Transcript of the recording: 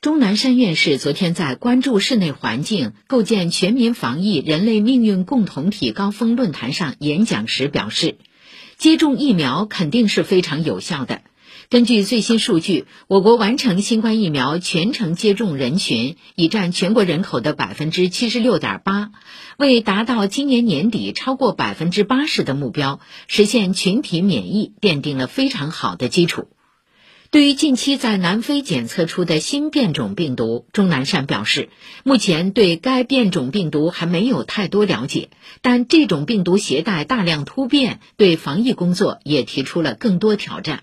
钟南山院士昨天在关注室内环境、构建全民防疫人类命运共同体高峰论坛上演讲时表示，接种疫苗肯定是非常有效的。根据最新数据，我国完成新冠疫苗全程接种人群已占全国人口的百分之七十六点八，为达到今年年底超过百分之八十的目标，实现群体免疫奠定了非常好的基础。对于近期在南非检测出的新变种病毒，钟南山表示，目前对该变种病毒还没有太多了解，但这种病毒携带大量突变，对防疫工作也提出了更多挑战。